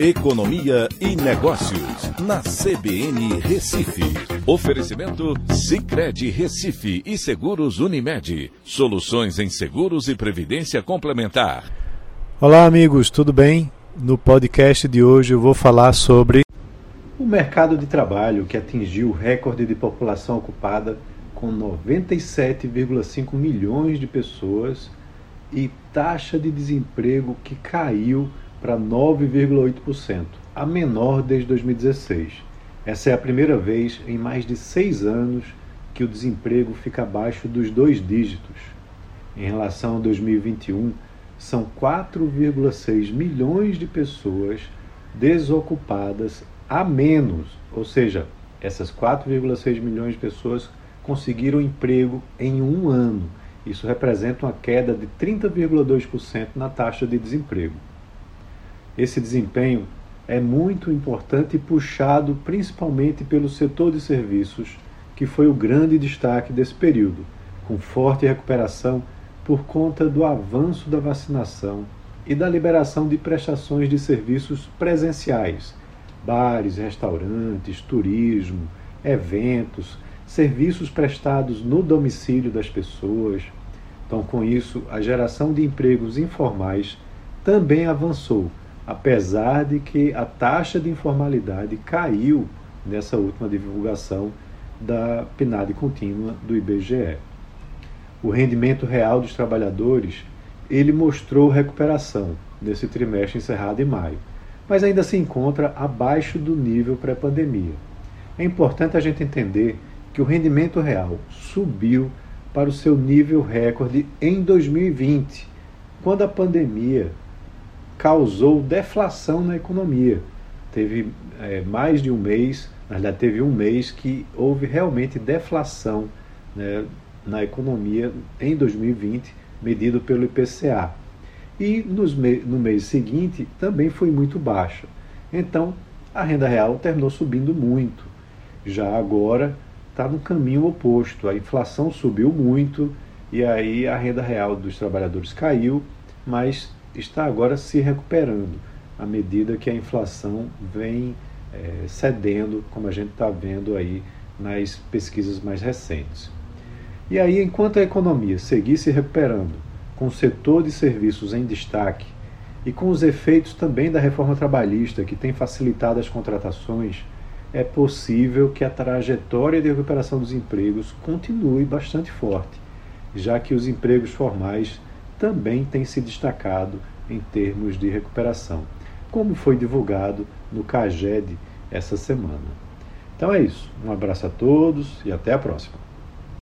Economia e Negócios, na CBN Recife. Oferecimento Cicred Recife e Seguros Unimed. Soluções em seguros e previdência complementar. Olá, amigos, tudo bem? No podcast de hoje eu vou falar sobre o mercado de trabalho que atingiu o recorde de população ocupada com 97,5 milhões de pessoas e taxa de desemprego que caiu para 9,8%, a menor desde 2016. Essa é a primeira vez em mais de seis anos que o desemprego fica abaixo dos dois dígitos. Em relação a 2021, são 4,6 milhões de pessoas desocupadas a menos, ou seja, essas 4,6 milhões de pessoas conseguiram emprego em um ano. Isso representa uma queda de 30,2% na taxa de desemprego. Esse desempenho é muito importante e puxado principalmente pelo setor de serviços, que foi o grande destaque desse período, com forte recuperação por conta do avanço da vacinação e da liberação de prestações de serviços presenciais, bares, restaurantes, turismo, eventos, serviços prestados no domicílio das pessoas. Então, com isso, a geração de empregos informais também avançou apesar de que a taxa de informalidade caiu nessa última divulgação da PNAD contínua do IBGE. O rendimento real dos trabalhadores, ele mostrou recuperação nesse trimestre encerrado em maio, mas ainda se encontra abaixo do nível pré-pandemia. É importante a gente entender que o rendimento real subiu para o seu nível recorde em 2020, quando a pandemia causou deflação na economia. Teve é, mais de um mês, na verdade, teve um mês que houve realmente deflação né, na economia em 2020, medido pelo IPCA. E nos no mês seguinte também foi muito baixa. Então, a renda real terminou subindo muito. Já agora está no caminho oposto. A inflação subiu muito e aí a renda real dos trabalhadores caiu, mas está agora se recuperando à medida que a inflação vem é, cedendo, como a gente está vendo aí nas pesquisas mais recentes. E aí, enquanto a economia seguir se recuperando, com o setor de serviços em destaque e com os efeitos também da reforma trabalhista que tem facilitado as contratações, é possível que a trajetória de recuperação dos empregos continue bastante forte, já que os empregos formais também tem se destacado em termos de recuperação, como foi divulgado no CAGED essa semana. Então é isso. Um abraço a todos e até a próxima.